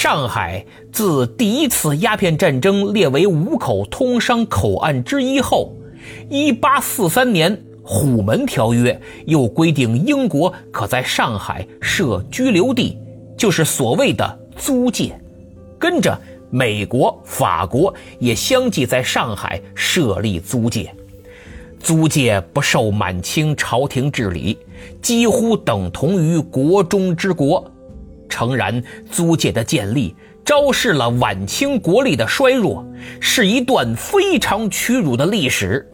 上海自第一次鸦片战争列为五口通商口岸之一后，1843年《虎门条约》又规定英国可在上海设居留地，就是所谓的租界。跟着，美国、法国也相继在上海设立租界。租界不受满清朝廷治理，几乎等同于国中之国。诚然，租界的建立昭示了晚清国力的衰弱，是一段非常屈辱的历史。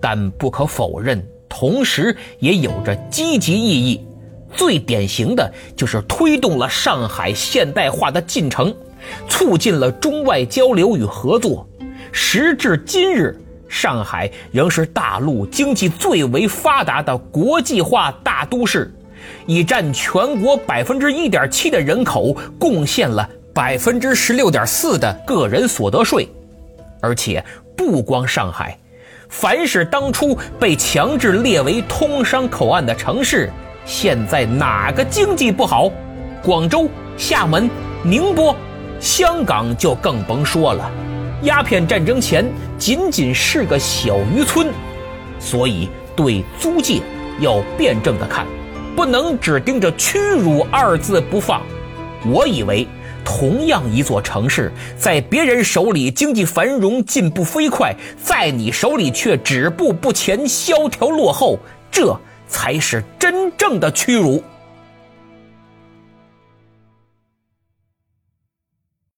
但不可否认，同时也有着积极意义。最典型的就是推动了上海现代化的进程，促进了中外交流与合作。时至今日，上海仍是大陆经济最为发达的国际化大都市。已占全国百分之一点七的人口，贡献了百分之十六点四的个人所得税。而且不光上海，凡是当初被强制列为通商口岸的城市，现在哪个经济不好？广州、厦门、宁波、香港就更甭说了。鸦片战争前仅仅是个小渔村，所以对租界要辩证的看。不能只盯着“屈辱”二字不放。我以为，同样一座城市，在别人手里经济繁荣、进步飞快，在你手里却止步不前、萧条落后，这才是真正的屈辱。